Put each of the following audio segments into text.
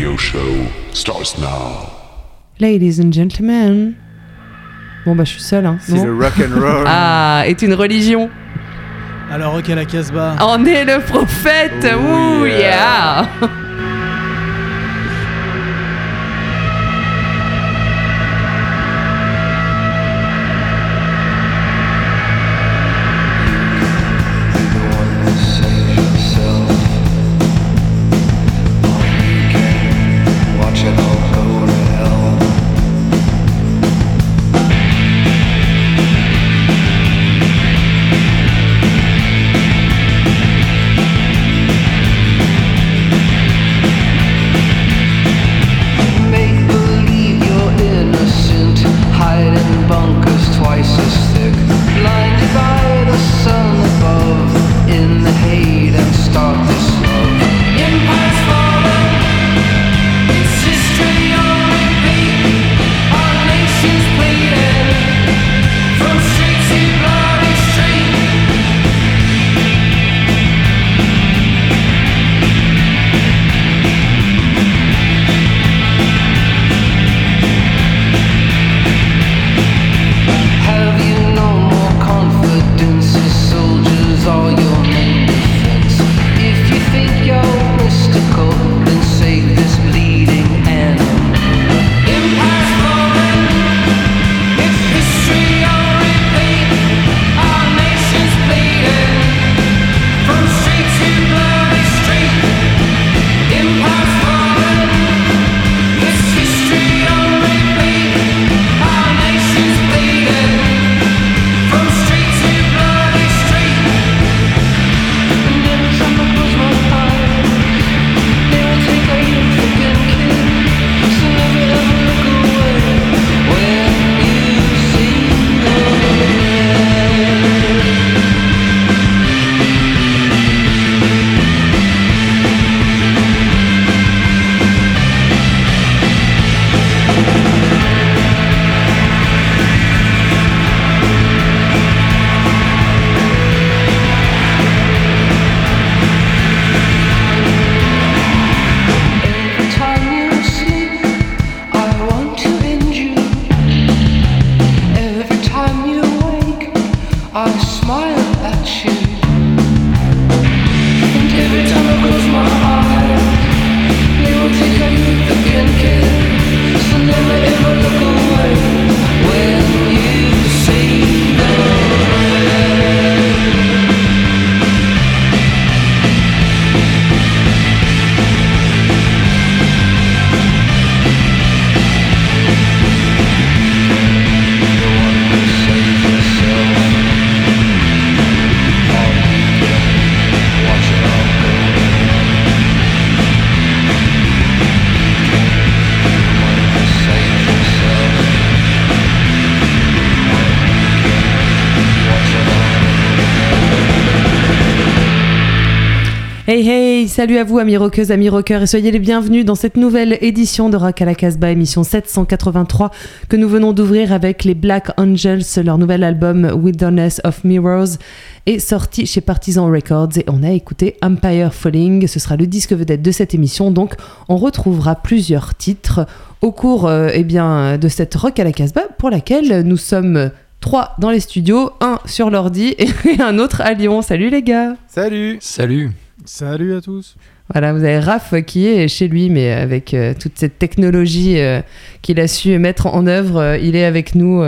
radio show starts now. Ladies and gentlemen. Bon bah je suis seule hein. C'est le rock and roll. Ah, est une religion. Alors, ok, la Casbah. En est le prophète. Oh Ouh, yeah. yeah. Hey hey, salut à vous amis rockeuses, amis rockeurs et soyez les bienvenus dans cette nouvelle édition de Rock à la Casbah, émission 783 que nous venons d'ouvrir avec les Black Angels. Leur nouvel album Wilderness of Mirrors est sorti chez Partisan Records et on a écouté Empire Falling. Ce sera le disque vedette de cette émission, donc on retrouvera plusieurs titres au cours euh, eh bien, de cette Rock à la Casbah pour laquelle nous sommes trois dans les studios, un sur l'ordi et un autre à Lyon. Salut les gars Salut. Salut. Salut à tous. Voilà, vous avez Raph qui est chez lui, mais avec euh, toute cette technologie euh, qu'il a su mettre en œuvre, euh, il est avec nous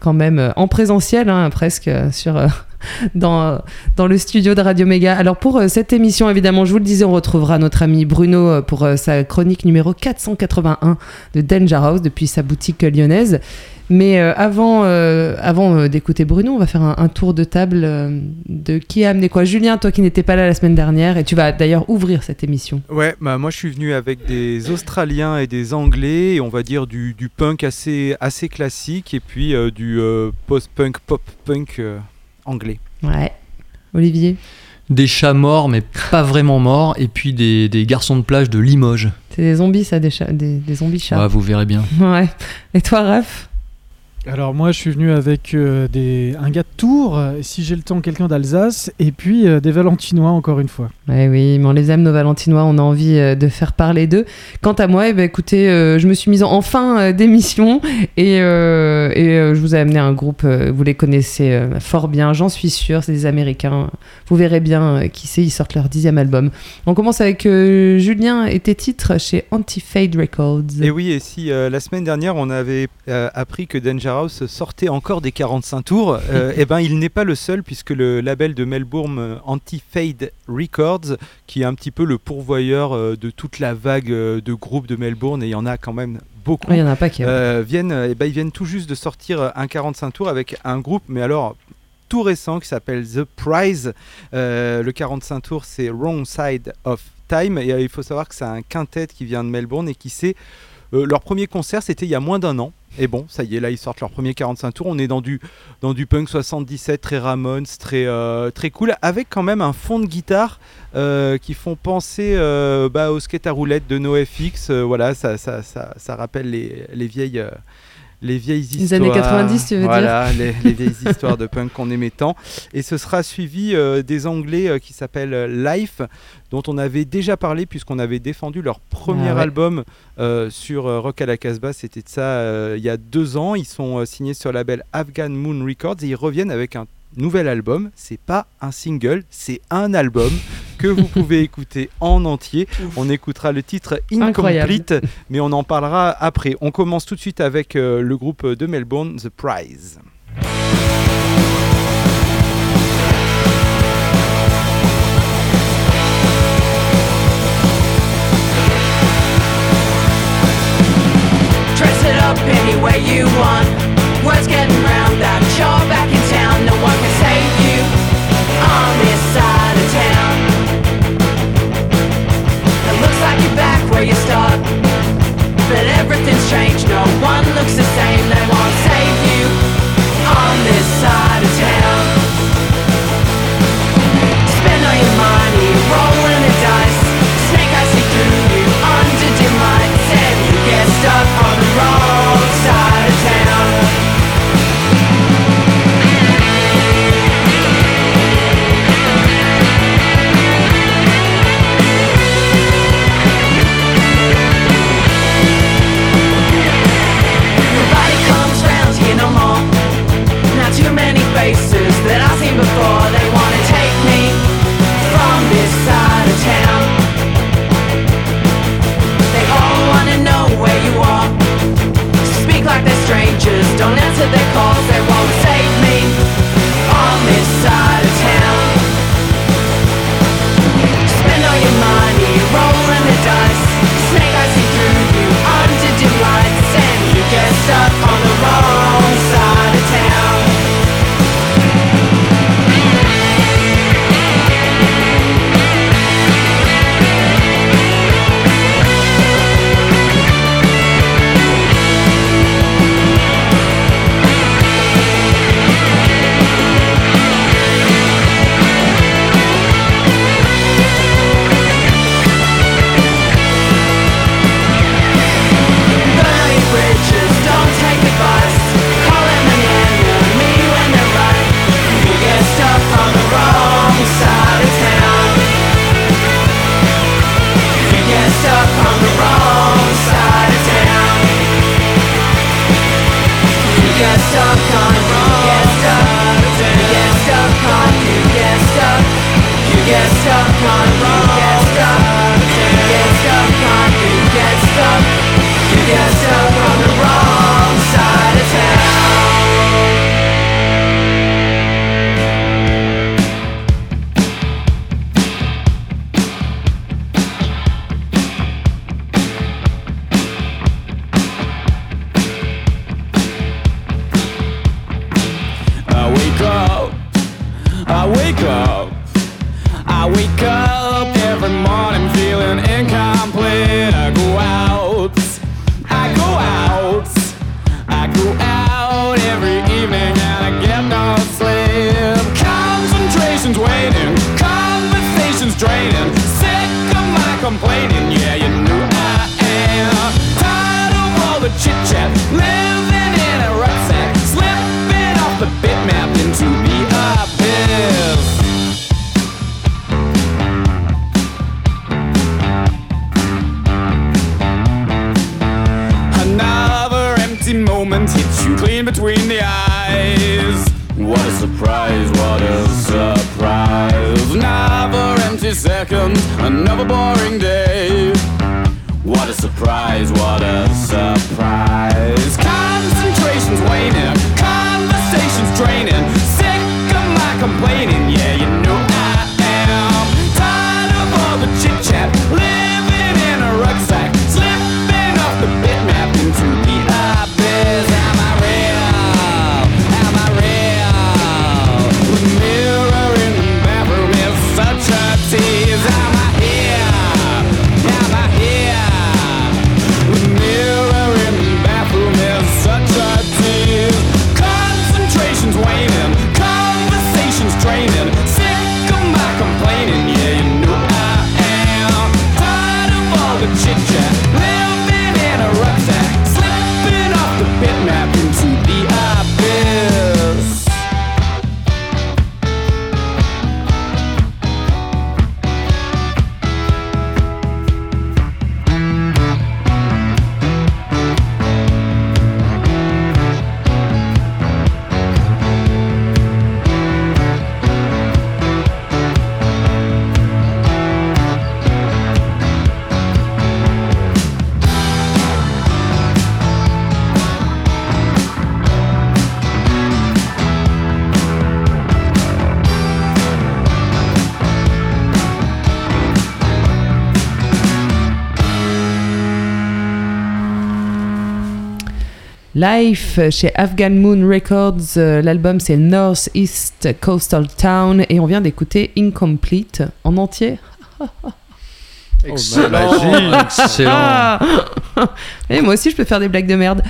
quand même en présentiel, hein, presque sur dans, dans le studio de Radio Méga. Alors pour cette émission, évidemment, je vous le disais, on retrouvera notre ami Bruno pour sa chronique numéro 481 de Danger House depuis sa boutique lyonnaise. Mais euh, avant, euh, avant euh, d'écouter Bruno, on va faire un, un tour de table euh, de qui a amené quoi. Julien, toi qui n'étais pas là la semaine dernière, et tu vas d'ailleurs ouvrir cette émission. Ouais, bah moi je suis venu avec des Australiens et des Anglais, et on va dire du, du punk assez, assez classique, et puis euh, du euh, post-punk, pop-punk euh, anglais. Ouais. Olivier? Des chats morts, mais pas vraiment morts, et puis des, des garçons de plage de Limoges. C'est des zombies, ça, des, des, des zombies chats. Ah, vous verrez bien. Ouais. Et toi, Raph? Alors moi je suis venu avec euh, des, un gars de Tours, euh, si j'ai le temps quelqu'un d'Alsace, et puis euh, des Valentinois encore une fois. Ouais, oui, mais on les aime, nos Valentinois, on a envie euh, de faire parler d'eux. Quant à moi, eh ben, écoutez, euh, je me suis mise en fin euh, d'émission et, euh, et euh, je vous ai amené un groupe, euh, vous les connaissez euh, fort bien, j'en suis sûre, c'est des Américains. Vous verrez bien euh, qui c'est, ils sortent leur dixième album. On commence avec euh, Julien et tes titres chez Anti-Fade Records. Et oui, et si euh, la semaine dernière on avait euh, appris que Danger Sortait encore des 45 tours, euh, eh ben il n'est pas le seul puisque le label de Melbourne euh, Anti-Fade Records, qui est un petit peu le pourvoyeur euh, de toute la vague de groupes de Melbourne, et il y en a quand même beaucoup. Ouais, Il y en a paquet. Euh, viennent, eh ben, ils viennent tout juste de sortir un 45 tours avec un groupe, mais alors tout récent qui s'appelle The Prize. Le 45 tours, c'est Wrong Side of Time. Et il faut savoir que c'est un quintet qui vient de Melbourne et qui sait. euh, leur premier concert, c'était il y a moins d'un an. Et bon, ça y est, là, ils sortent leur premier 45 tours. On est dans du, dans du punk 77, très Ramones, très, euh, très cool, avec quand même un fond de guitare euh, qui font penser euh, bah, au skate à roulette de NoFX. Euh, voilà, ça, ça, ça, ça rappelle les, les vieilles. Les vieilles Les histoires. années 90, tu veux dire voilà, les, les vieilles histoires de punk qu'on aimait tant. Et ce sera suivi euh, des Anglais euh, qui s'appellent euh, Life, dont on avait déjà parlé puisqu'on avait défendu leur premier Ah ouais. album euh, sur Rock à la Casbah. C'était de ça il y a deux ans. Ils sont signés sur le label Afghan Moon Records et ils reviennent avec un nouvel album. C'est pas un single, c'est un album que vous pouvez écouter en entier. On écoutera le titre Incroyable. Incomplete, mais on en parlera après. On commence tout de suite avec euh, le groupe de Melbourne, The Prize. Dress it up any way you want. Words getting round that you're back Life chez Afghan Moon Records. euh, L'album c'est North East Coastal Town et on vient d'écouter Incomplete en entier. Excellent. Excellent. Ah et moi aussi je peux faire des blagues de merde.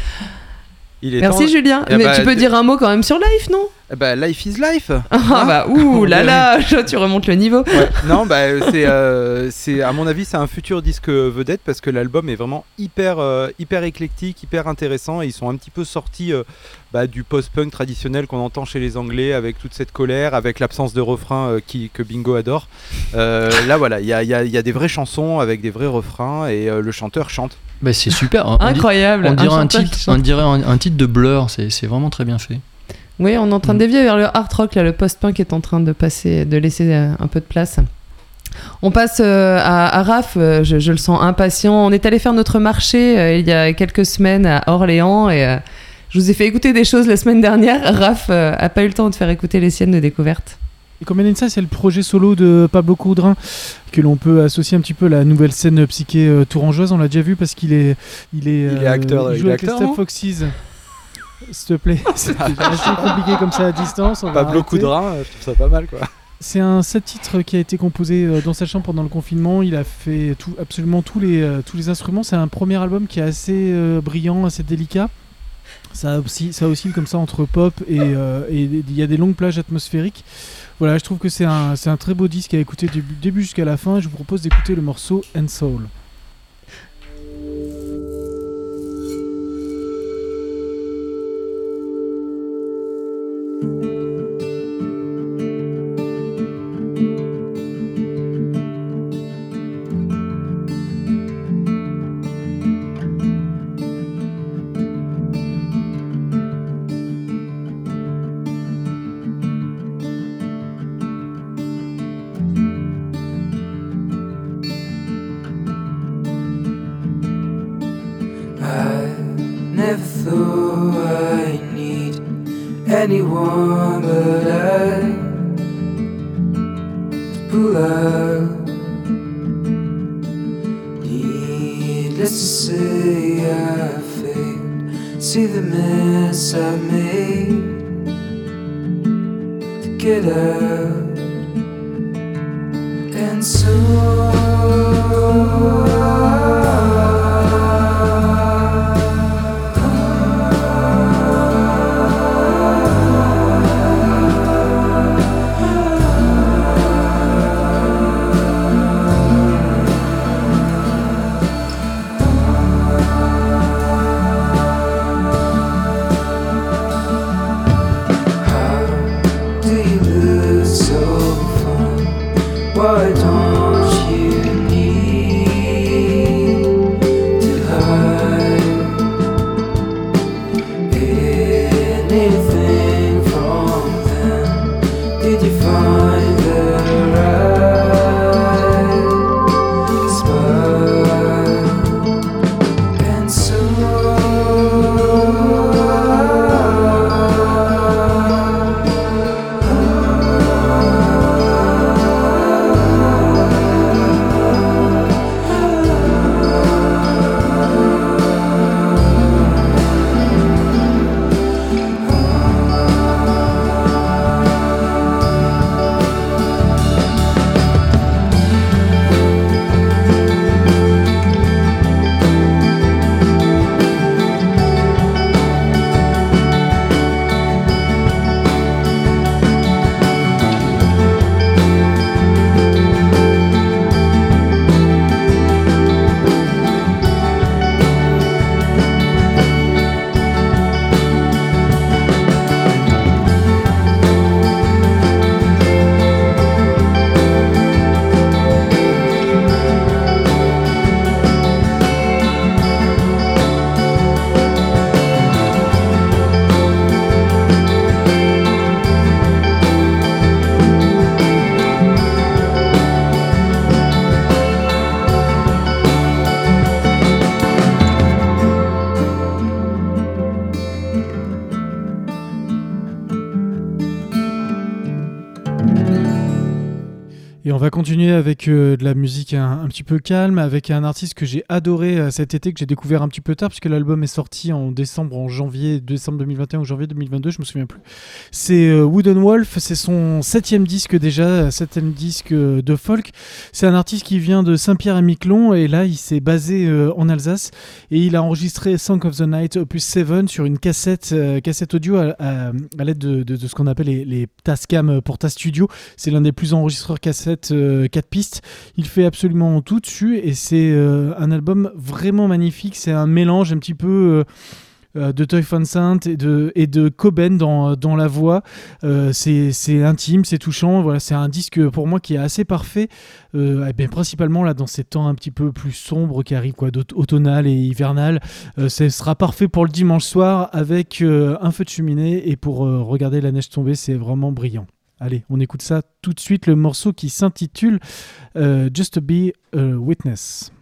Il est Merci temps- Julien. Eh Mais bah, tu peux d- dire un mot quand même sur Life, non? Bah, life is life. Ah bah ouh là là, tu remontes le niveau. Ouais. non, bah, c'est, euh, c'est, à mon avis, c'est un futur disque vedette parce que l'album est vraiment hyper, euh, hyper éclectique, hyper intéressant et ils sont un petit peu sortis euh, bah, du post-punk traditionnel qu'on entend chez les Anglais avec toute cette colère, avec l'absence de refrain euh, qui, que Bingo adore. Euh, là, voilà, il y a, il y a- il y a des vraies chansons avec des vrais refrains et euh, le chanteur chante. Bah, c'est super. hein. On dit- Incroyable. On dirait un, titre, on dirait un, un titre de Blur, c'est c'est vraiment très bien fait. Oui, on est en train de Mm. dévier vers le hard rock, là, le post-punk est en train de passer, de laisser euh, un peu de place. On passe euh, à, à Raph, euh, je, je le sens impatient. On est allé faire notre marché euh, il y a quelques semaines à Orléans et euh, je vous ai fait écouter des choses la semaine dernière. Raph euh, a pas eu le temps de faire écouter les siennes de découverte. Ça, c'est le projet solo de Pablo Coudrin que l'on peut associer un petit peu à la nouvelle scène psyché euh, tourangeoise. On l'a déjà vu parce qu'il est, il est, Il est acteur, il il joue est avec les acteur, Step non? Foxes. S'il te plaît, c'est assez compliqué comme ça à distance. on Pablo. Coudrin, euh, je trouve ça pas mal quoi. C'est un set titre qui a été composé euh, dans sa chambre pendant le confinement. Il a fait tout, absolument tous les, euh, tous les instruments. C'est un premier album qui est assez euh, brillant, assez délicat. Ça, aussi, ça oscille comme ça entre pop et euh, et il y a des longues plages atmosphériques. Voilà, je trouve que c'est un, c'est un très beau disque à écouter du début jusqu'à la fin. Je vous propose d'écouter le morceau And Soul. I anyone but I to pull out. Needless to say, I failed. See the mess I made to get out, and so on va continuer avec euh, de la musique un, petit peu calme, avec un artiste que j'ai adoré euh, cet été, que j'ai découvert un petit peu tard, puisque l'album est sorti en décembre, en janvier, décembre 2021 ou janvier 2022, je me souviens plus. C'est euh, Wooden Wolf, c'est son septième disque déjà, septième disque de folk. C'est un artiste qui vient de Saint-Pierre-et-Miquelon, et là il s'est basé en Alsace, et il a enregistré Song of the Night Opus 7 sur une cassette, cassette audio à, l'aide de, de- ce qu'on appelle les, les Tascam pour ta studio. C'est l'un des plus enregistreurs cassettes 4 pistes. Il fait absolument tout dessus et c'est euh, un album vraiment magnifique. C'est un mélange un petit peu euh, euh, de Toy Sant et de, et de Coben dans, dans la voix. Euh, c'est intime, c'est touchant. Voilà, c'est un disque pour moi qui est assez parfait. Euh, eh bien, principalement là dans ces temps un petit peu plus sombres qui arrivent, quoi, automnal et hivernal. Euh, ce sera parfait pour le dimanche soir avec euh, un feu de cheminée et pour euh, regarder la neige tomber, c'est vraiment brillant. Allez, on écoute ça tout de suite, le morceau qui s'intitule euh, Just to Be a Witness.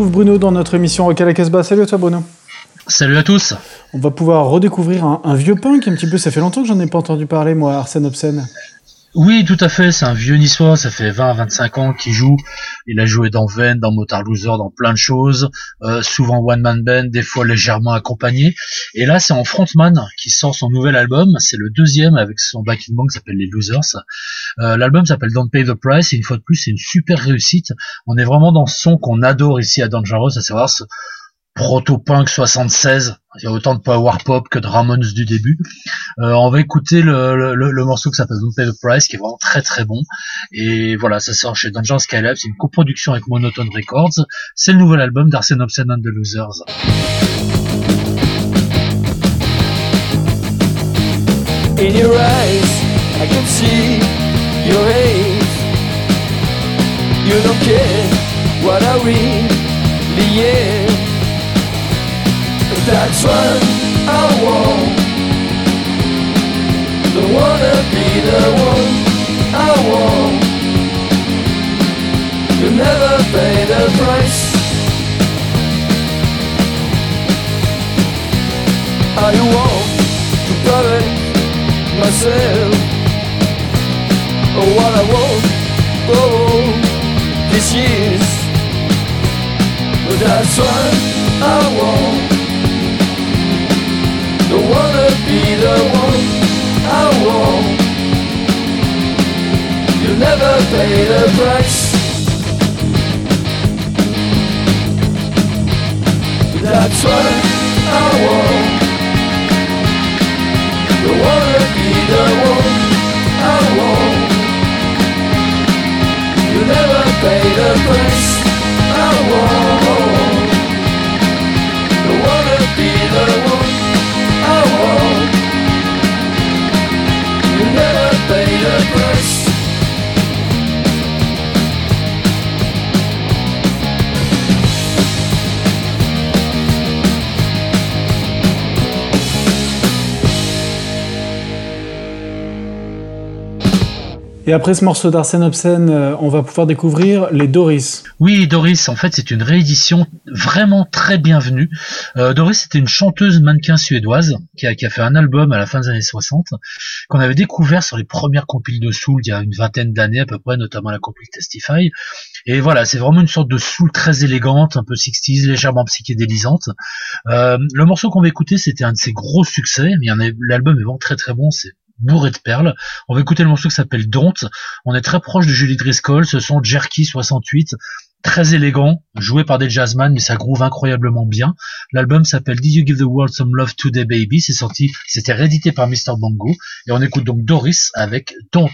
Retrouve Bruno dans notre émission Rock à la Casbah. Salut à toi Bruno. Salut à tous. On va pouvoir redécouvrir un, un vieux punk un petit peu. Ça fait longtemps que j'en ai pas entendu parler moi, Arsène Obscène. Oui, tout à fait, c'est un vieux niçois, ça fait 20 à 25 ans qu'il joue. Il a joué dans Venn, dans Motard Loser, dans plein de choses, euh, souvent one man band, des fois légèrement accompagné. Et là, c'est en frontman qui sort son nouvel album, c'est le deuxième avec son backing band qui s'appelle les Losers. Euh, L'album s'appelle Don't Pay the Price et une fois de plus, c'est une super réussite. On est vraiment dans ce son qu'on adore ici à Dangerous, à savoir ce proto-punk 76. Il y a autant de power pop que de Ramones du début. Euh, on va écouter le, morceau qui s'appelle Don't Pay the Price, qui est vraiment très très bon. Et voilà, ça sort chez Dungeon Skylab. C'est une coproduction avec Monotone Records. C'est le nouvel album d'Arsène Obscene and the Losers. That's what I want. Don't wanna be the one I want. You never pay the price. I want to protect myself. Oh, what I want for these years. But that's what I want. Be the one I want. You'll never pay the price. That's what I want. Don't wanna be the one I want. You'll never pay the price. I want. Et après ce morceau d'Arsène Obscène, euh, on va pouvoir découvrir les Doris. Oui, Doris, en fait, c'est une réédition vraiment très bienvenue. Euh, Doris, c'était une chanteuse mannequin suédoise qui a, qui a fait un album à la fin des années 60 qu'on avait découvert sur les premières compiles de soul il y a une vingtaine d'années à peu près, notamment la compile Testify. Et voilà, c'est vraiment une sorte de soul très élégante, un peu 60s, légèrement psychédélisante. Euh, le morceau qu'on va écouter, c'était un de ses gros succès, mais l'album est vraiment très très bon, c'est bourré de perles. On va écouter le morceau qui s'appelle Don't. On est très proche de Julie Driscoll, ce sont Jerky 68, très élégant, joué par des jazzman, mais ça groove incroyablement bien. L'album s'appelle Did You Give the World Some Love Today Baby? C'est sorti, c'était réédité par Mr. Bongo. Et on écoute donc Doris avec Don't.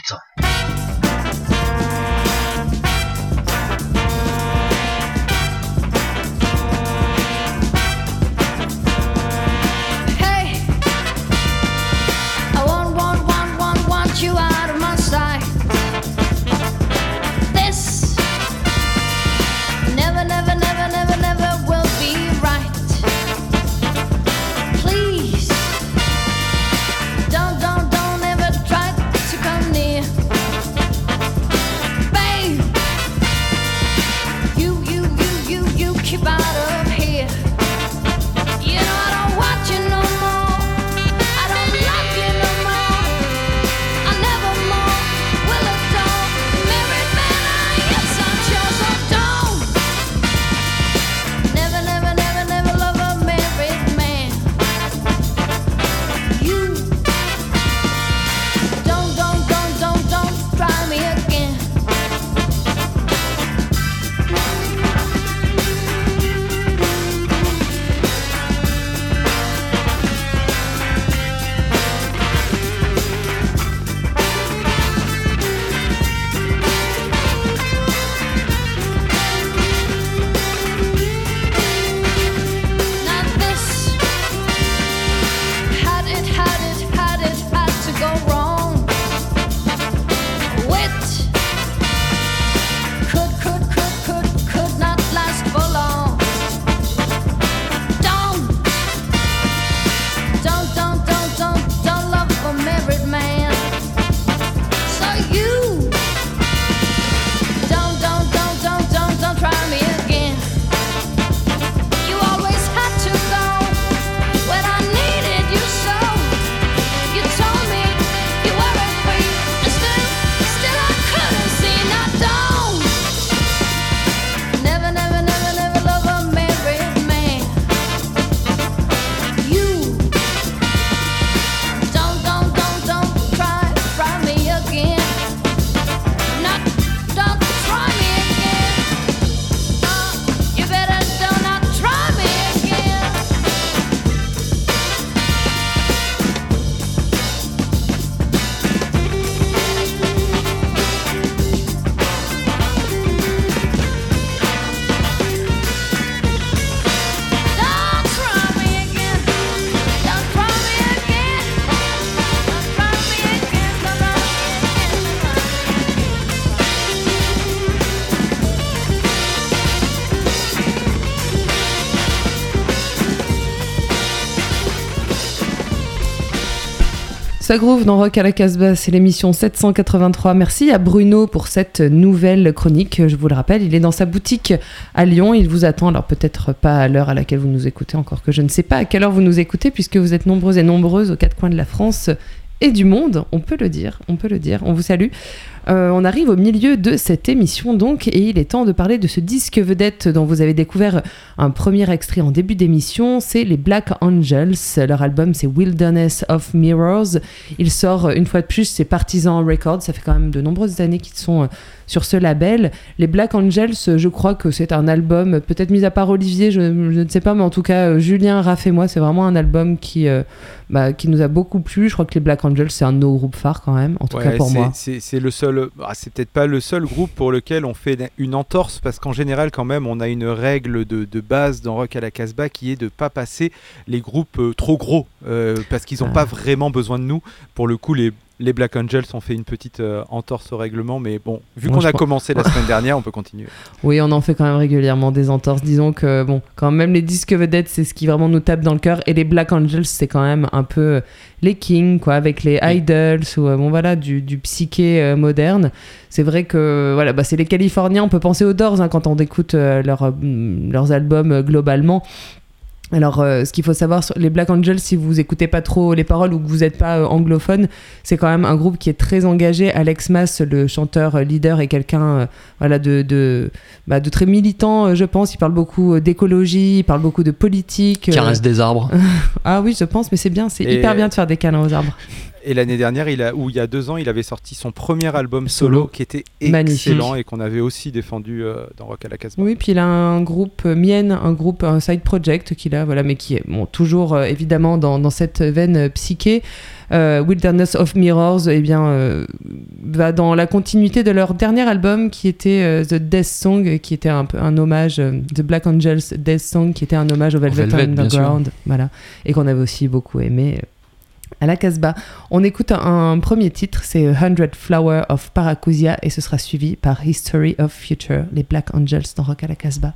Ça groove dans Rock à la Casbah, c'est l'émission 783. Merci à Bruno pour cette nouvelle chronique. Je vous le rappelle, il est dans sa boutique à Lyon. Il vous attend, alors peut-être pas à l'heure à laquelle vous nous écoutez, encore que je ne sais pas à quelle heure vous nous écoutez, puisque vous êtes nombreux et nombreuses aux quatre coins de la France et du monde. On peut le dire, on peut le dire. On vous salue. Euh, on arrive au milieu de cette émission donc et il est temps de parler de ce disque vedette dont vous avez découvert un premier extrait en début d'émission, c'est les Black Angels. Leur album c'est Wilderness of Mirrors. Il sort euh, une fois de plus, c'est Partisan Records, ça fait quand même de nombreuses années qu'ils sont euh, sur ce label. Les Black Angels, je crois que c'est un album, peut-être mis à part Olivier, je, je ne sais pas, mais en tout cas Julien, Raph et moi, c'est vraiment un album qui, euh, bah, qui nous a beaucoup plu. Je crois que les Black Angels, c'est un de nos groupes phares quand même, en tout Ouais, cas pour moi. C'est le seul, ah, c'est peut-être pas le seul groupe pour lequel on fait une entorse parce qu'en général quand même on a une règle de, de base dans Rock à la Casbah qui est de pas passer les groupes euh, trop gros euh, parce qu'ils n'ont Ah. pas vraiment besoin de nous. Pour le coup les les Black Angels ont fait une petite euh, entorse au règlement, mais bon, vu qu'on a pense- commencé la semaine dernière, on peut continuer. Oui, on en fait quand même régulièrement des entorses. Disons que, bon, quand même les disques vedettes, c'est ce qui vraiment nous tape dans le cœur. Et les Black Angels, c'est quand même un peu euh, les kings, quoi, avec les idols ou, euh, bon, voilà, du, du psyché euh, moderne. C'est vrai que, voilà, bah, c'est les Californiens. On peut penser aux Doors hein, quand on écoute leur, leurs albums globalement. Alors, euh, ce qu'il faut savoir sur les Black Angels, si vous écoutez pas trop les paroles ou que vous n'êtes pas euh, anglophone, c'est quand même un groupe qui est très engagé. Alex Mass, le chanteur euh, leader, est quelqu'un voilà, de, de, bah, de très militant, je pense. Il parle beaucoup d'écologie, il parle beaucoup de politique. Caresse des arbres. Ah oui, je pense, mais c'est bien, c'est hyper bien de faire des câlins aux arbres. Et l'année dernière, il a, ou il y a deux ans, il avait sorti son premier album solo, Solo. qui était Magnifique. excellent et qu'on avait aussi défendu euh, dans Rock à la Casbah. Oui, puis il a un groupe euh, Mienne, un groupe, un side project qu'il a, voilà, mais qui est bon, toujours euh, évidemment dans, dans cette veine euh, psyché. Euh, Wilderness of Mirrors, eh bien, euh, va dans la continuité de leur dernier album qui était euh, The Death Song, qui était un peu un hommage, euh, The Black Angels Death Song, qui était un hommage au Velvet, Velvet, Underground, voilà, et qu'on avait aussi beaucoup aimé. À la Casbah. On écoute un, premier titre, c'est Hundred Flower of Paracusia et ce sera suivi par History of Future, les Black Angels dans Rock à la Casbah.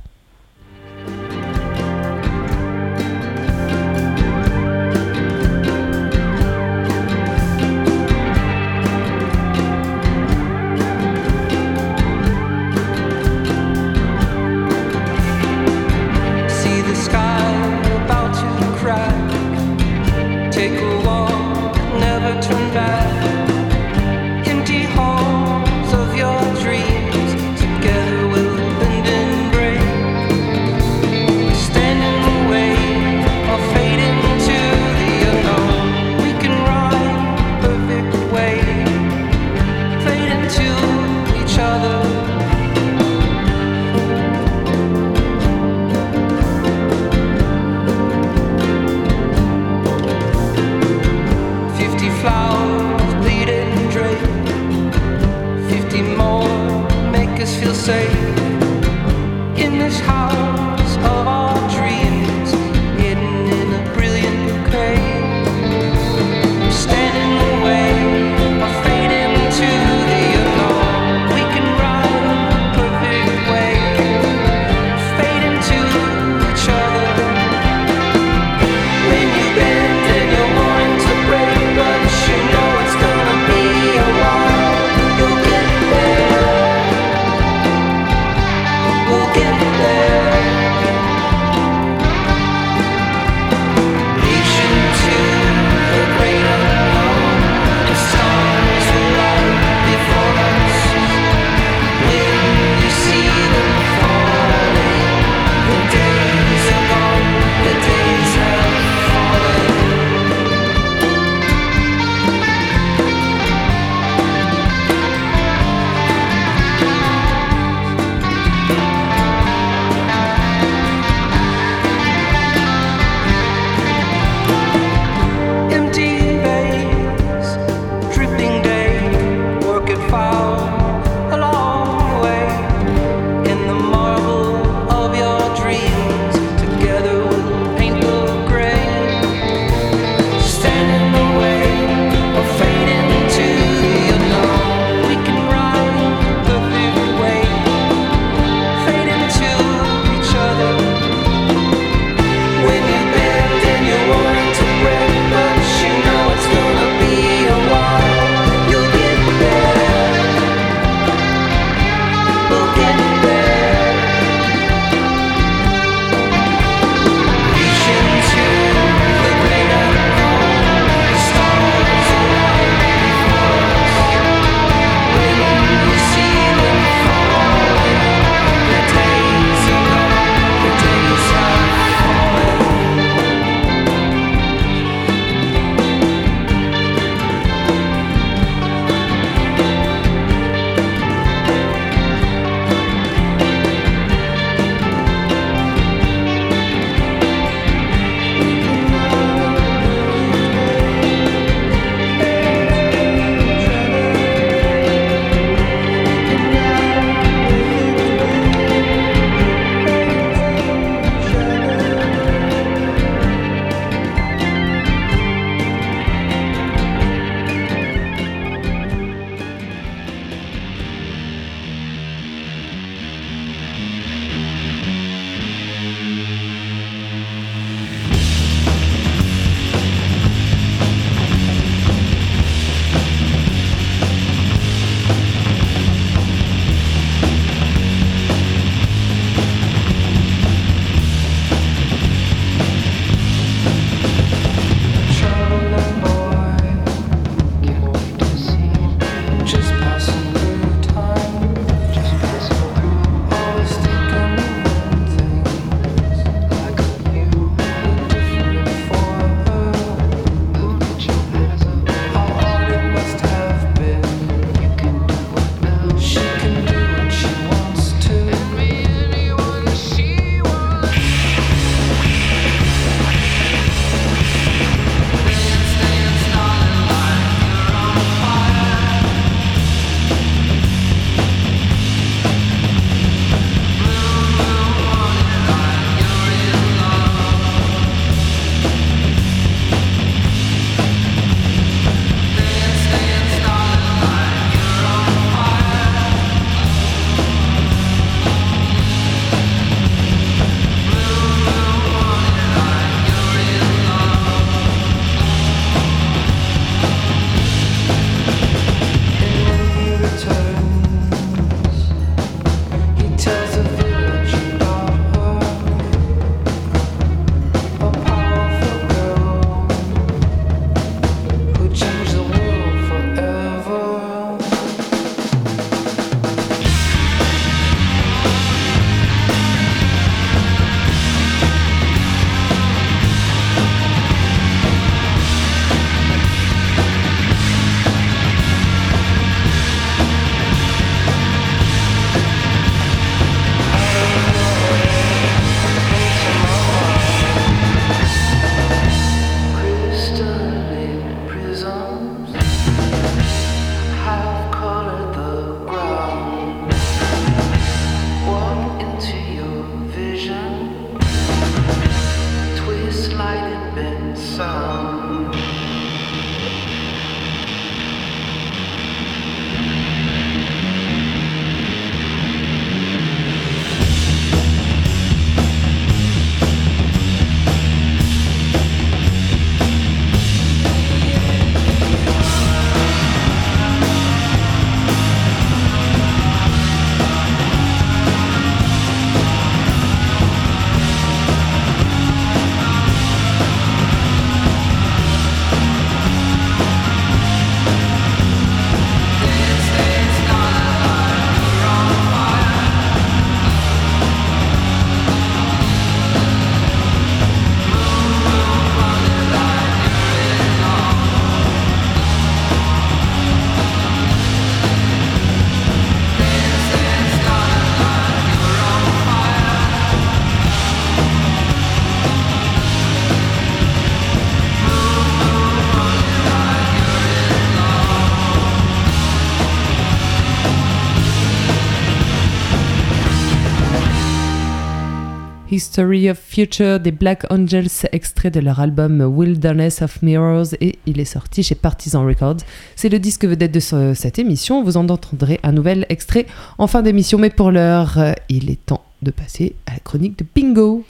History of Future des Black Angels, extrait de leur album Wilderness of Mirrors, et il est sorti chez Partisan Records. C'est le disque vedette de ce- cette émission. Vous en entendrez un nouvel extrait en fin d'émission, mais pour l'heure, euh, il est temps de passer à la chronique de Bingo.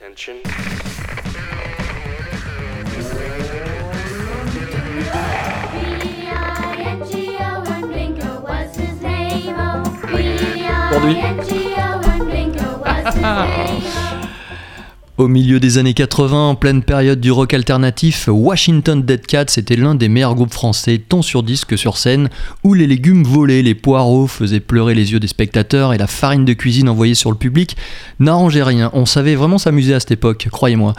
Attention. Aujourd'hui. Au milieu des années 80, en pleine période du rock alternatif, Washington Dead Cats était l'un des meilleurs groupes français, tant sur disque que sur scène, où les légumes volaient, les poireaux faisaient pleurer les yeux des spectateurs et la farine de cuisine envoyée sur le public n'arrangeait rien. On savait vraiment s'amuser à cette époque, croyez-moi.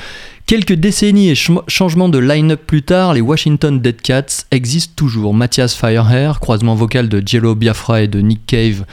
Quelques décennies et ch- changements de line-up plus tard, les Washington Dead Cats existent toujours. Mathias Firehair, croisement vocal de Jello Biafra et de Nick Cave,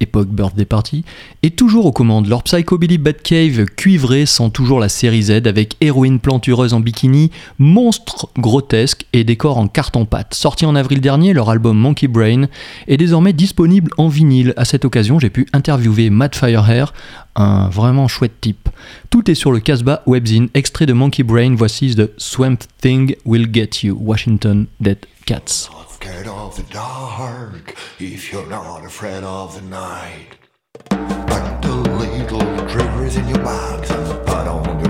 époque Birthday Party, est toujours aux commandes. Leur Psychobilly Batcave cuivré sent toujours la série Z avec héroïne plantureuse en bikini, monstre grotesque et décor en carton-pâte. Sorti en avril dernier, leur album Monkey Brain est désormais disponible en vinyle. À cette occasion, j'ai pu interviewer Matt Firehair, un vraiment chouette type. Tout est sur le Casbah Webzine, extrait de Monkey Brain, voici The Swamp Thing Will Get You, Washington Dead Cats. Scared of the dark if you're not afraid of the night. Put the little triggers in your bags, put on your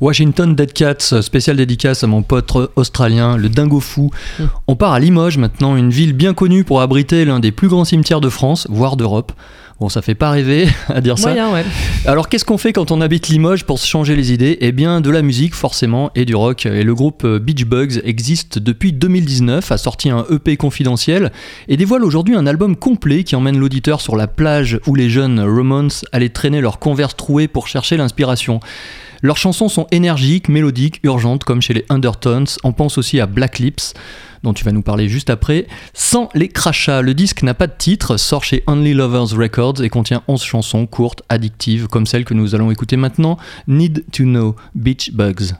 Washington Dead Cats, spécial dédicace à mon pote australien, le dingo fou. Mm. On part à Limoges maintenant, une ville bien connue pour abriter l'un des plus grands cimetières de France, voire d'Europe. Bon, ça fait pas rêver à dire ça. Ouais. Alors qu'est-ce qu'on fait quand on habite Limoges pour se changer les idées? Eh bien de la musique forcément et du rock. Et le groupe euh, Beach Bugs existe depuis 2019, a sorti un EP confidentiel et dévoile aujourd'hui un album complet qui emmène l'auditeur sur la plage où les jeunes Ramones allaient traîner leurs converses trouées pour chercher l'inspiration. Leurs chansons sont énergiques, mélodiques, urgentes comme chez les Undertones. On pense aussi à Black Lips dont tu vas nous parler juste après. Sans les crachats, le disque n'a pas de titre, sort chez Only Lovers Records et contient 11 chansons courtes, addictives, comme celle que nous allons écouter maintenant, Need to Know Beach Bugs.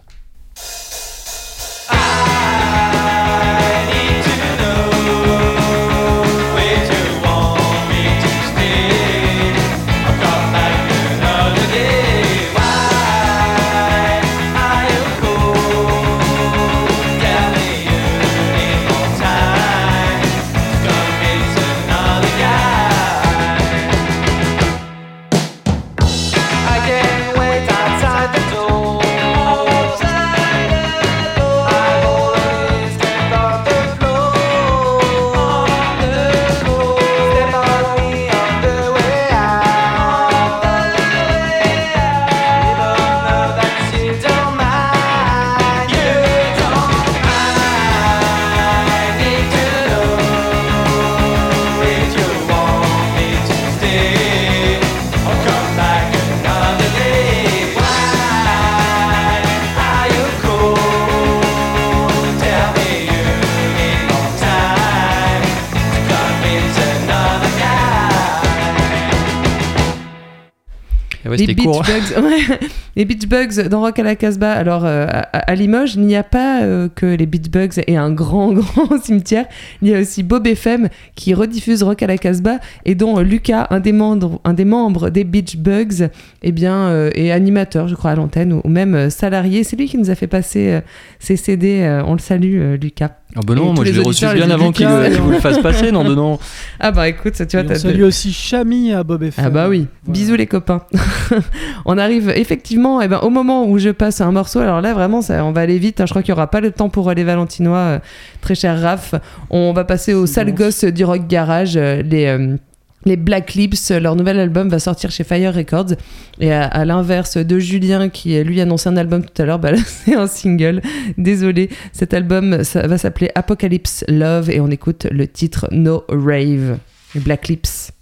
Les Beach. Bugs, ouais. les Beach Bugs dans Rock à la Casbah. Alors euh, à, à Limoges, il n'y a pas euh, que les Beach Bugs et un grand grand cimetière. Il y a aussi Bob FM qui rediffuse Rock à la Casbah et dont euh, Lucas, un des membres, un des membres des Beach Bugs, eh bien est animateur, je crois à l'antenne ou, ou même salarié. C'est lui qui nous a fait passer ses CD. on le salue, Lucas. Ah bah non, Et moi je l'ai reçu bien avant qu'il Lucas, qu'il vous le fasse passer, non, non. Ah bah écoute, ça, tu vois, t'as salue aussi Chami à Bob FM. Ah bah oui, Voilà. bisous les copains. on arrive effectivement eh ben, au moment où je passe un morceau. Alors là, vraiment, ça, on va aller vite. hein. Je crois qu'il n'y aura pas le temps pour euh, les Valentinois, euh, très cher Raph. On va passer aux sales bon. gosses du rock garage, euh, les. euh, les Black Lips, leur nouvel album va sortir chez Fire Records. Et à, l'inverse de Julien, qui euh, lui annonçait un album tout à l'heure, bah c'est un single. Désolé. Cet album ça va s'appeler Apocalypse Love et on écoute le titre No Rave. Les Black Lips.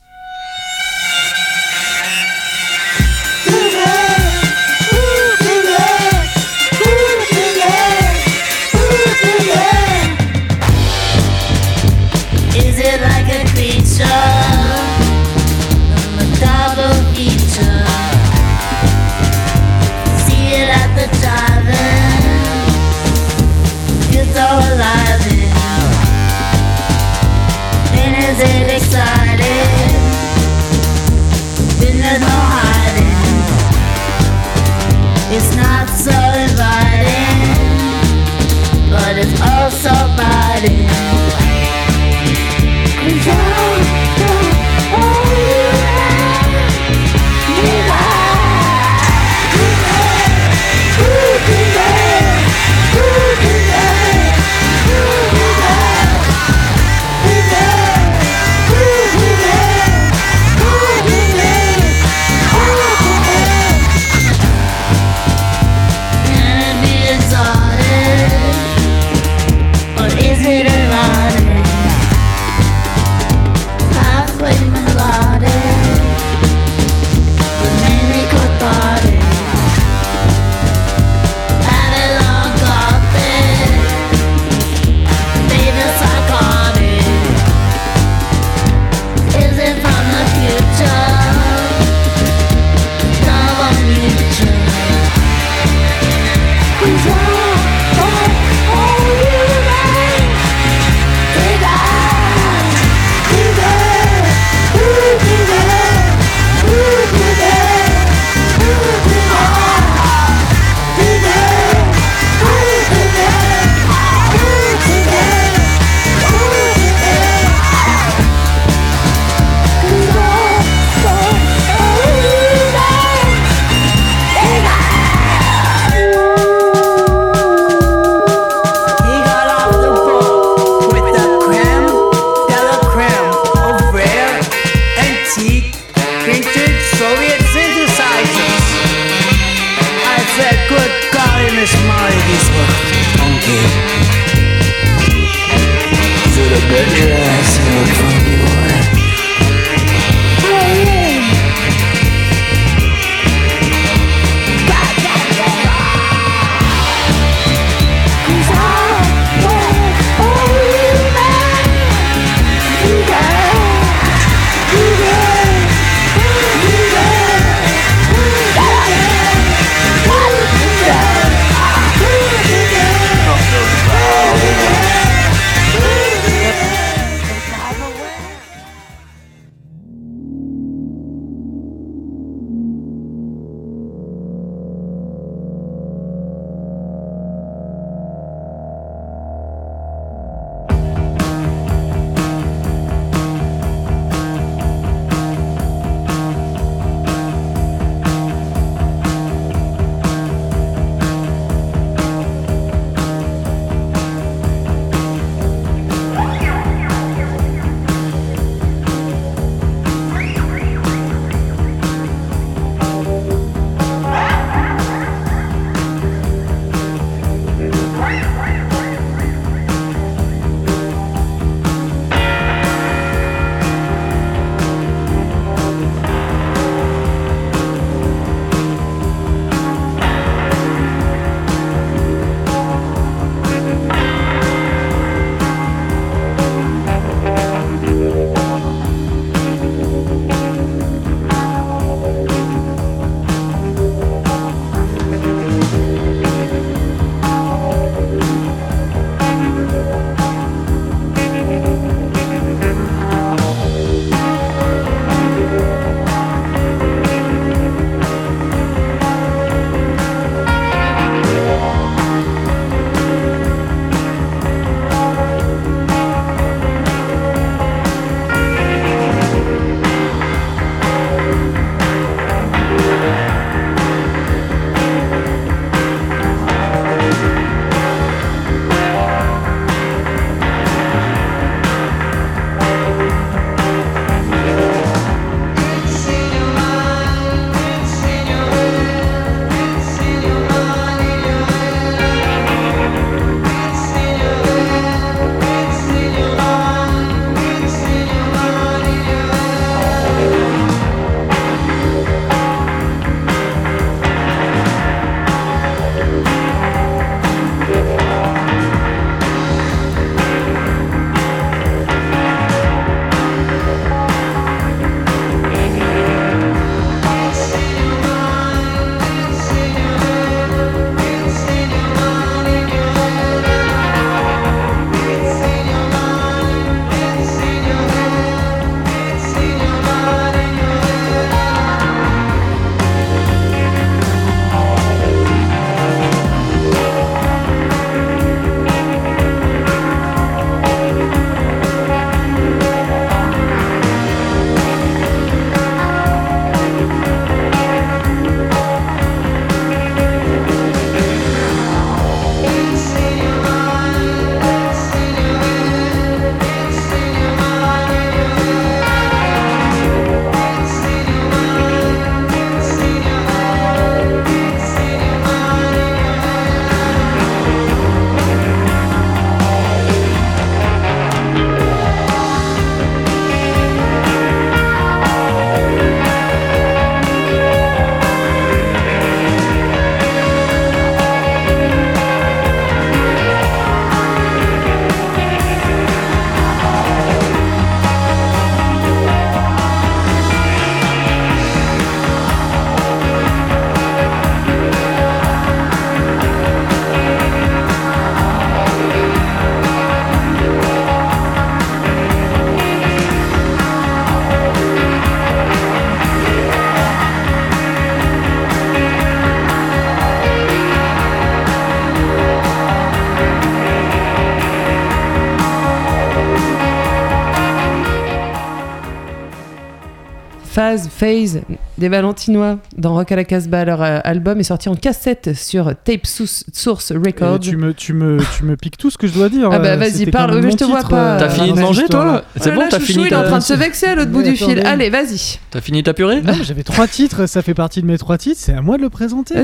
Phase, Phase des Valentinois dans Rock à la Casbah. Leur euh, album est sorti en cassette sur Tape Source Et Records. tu me, tu, me, tu me piques tout ce que je dois dire. Ah bah euh, vas-y, parle, mais je te vois pas. euh, T'as fini de manger, toi. C'est Oh bon, t'as fini il est en train de se vexer à l'autre bout du fil. Allez, vas-y. T'as fini ta purée Non, j'avais trois titres, ça fait partie de mes trois titres, c'est à moi de le présenter.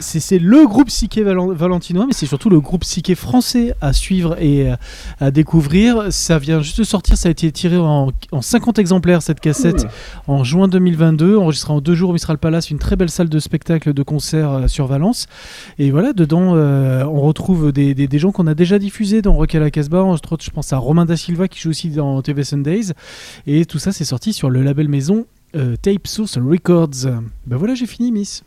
C'est- le groupe psyché valen- valentinois, mais c'est surtout le groupe psyché français à suivre et euh, à découvrir. Ça vient juste de sortir, ça a été tiré en, en 50 exemplaires cette cassette en juin 2022, enregistré en deux jours au Mistral Palace, une très belle salle de spectacle, de concert euh, sur Valence. Et voilà, dedans, euh, on retrouve des, des- des gens qu'on a déjà diffusés dans Rock à la Casbah. Entre autres, je pense à Romain Da Silva qui joue aussi dans TV Sundays. Et tout ça, c'est sorti sur le label maison Tape Source Records. Ben voilà, j'ai fini, Miss.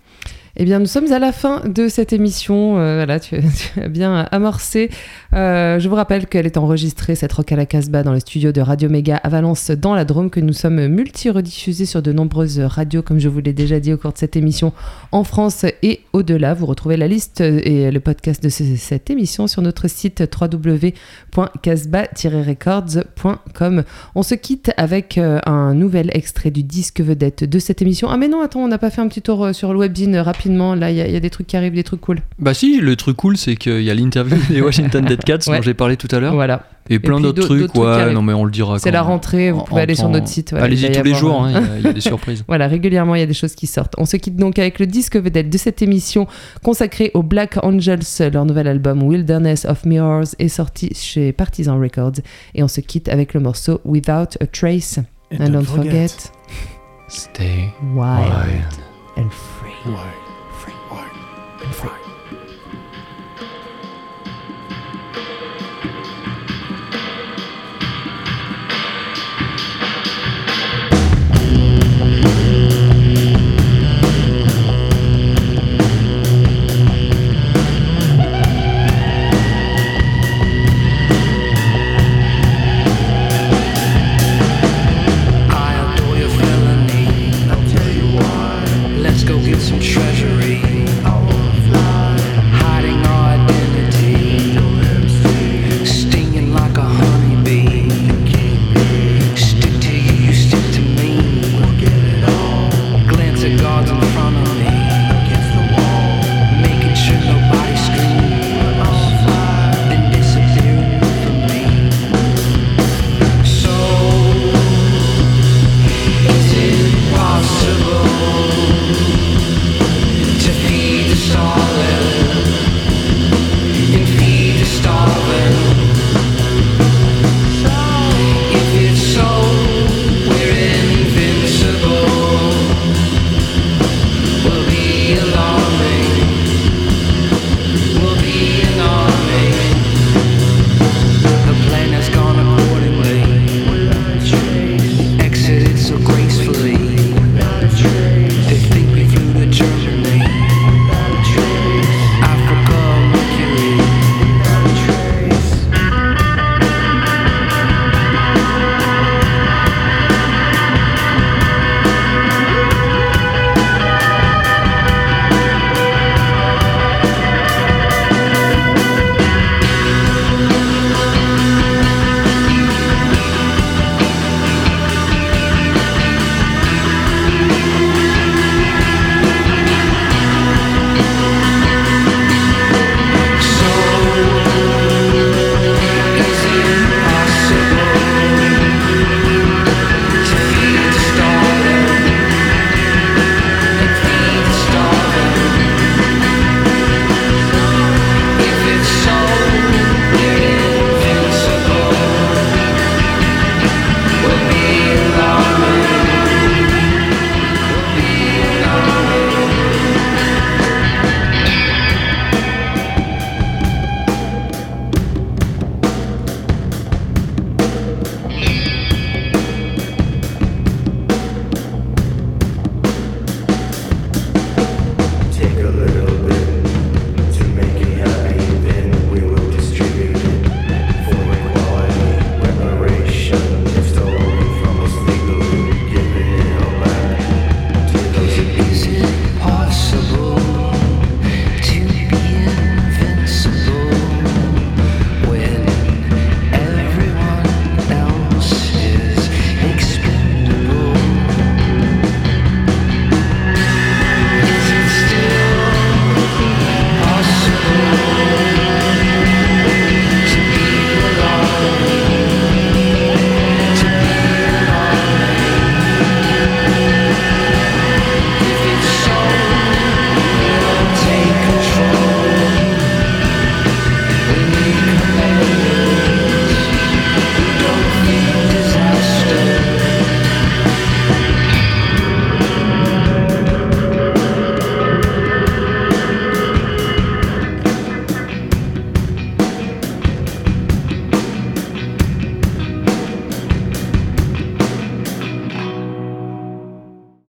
Eh bien, nous sommes à la fin de cette émission. Euh, voilà, tu, as bien amorcé. Euh, je vous rappelle qu'elle est enregistrée, cette Rock à la Casbah, dans les studios de Radio Méga à Valence, dans la Drôme, que nous sommes multi-rediffusés sur de nombreuses radios, comme je vous l'ai déjà dit au cours de cette émission, en France et au-delà. Vous retrouvez la liste et le podcast de ce- cette émission sur notre site www.casbah-records.com. On se quitte avec euh, un nouvel extrait du disque vedette de cette émission. Ah mais non, attends, on n'a pas fait un petit tour euh, sur le webzine euh, rapidement. Là, il y, a- il y a des trucs qui arrivent, des trucs cool. Bah si, le truc cool, c'est qu'il y a l'interview des Washington Dead Cats Ouais. dont j'ai parlé tout à l'heure. Voilà. Et plein d'autres trucs, ouais, non mais on le dira C'est la rentrée, vous en- pouvez en aller sur notre site. Allez-y y tous les jours, hein, il y a- il y, a des surprises. Voilà, régulièrement, il y a des choses qui sortent. On se quitte donc avec le disque vedette de cette émission consacré aux Black Angels. Leur nouvel album Wilderness of Mirrors est sorti chez Partisan Records. Et on se quitte avec le morceau Without a Trace. And, don't forget, Stay wild wild. and free. Free and free.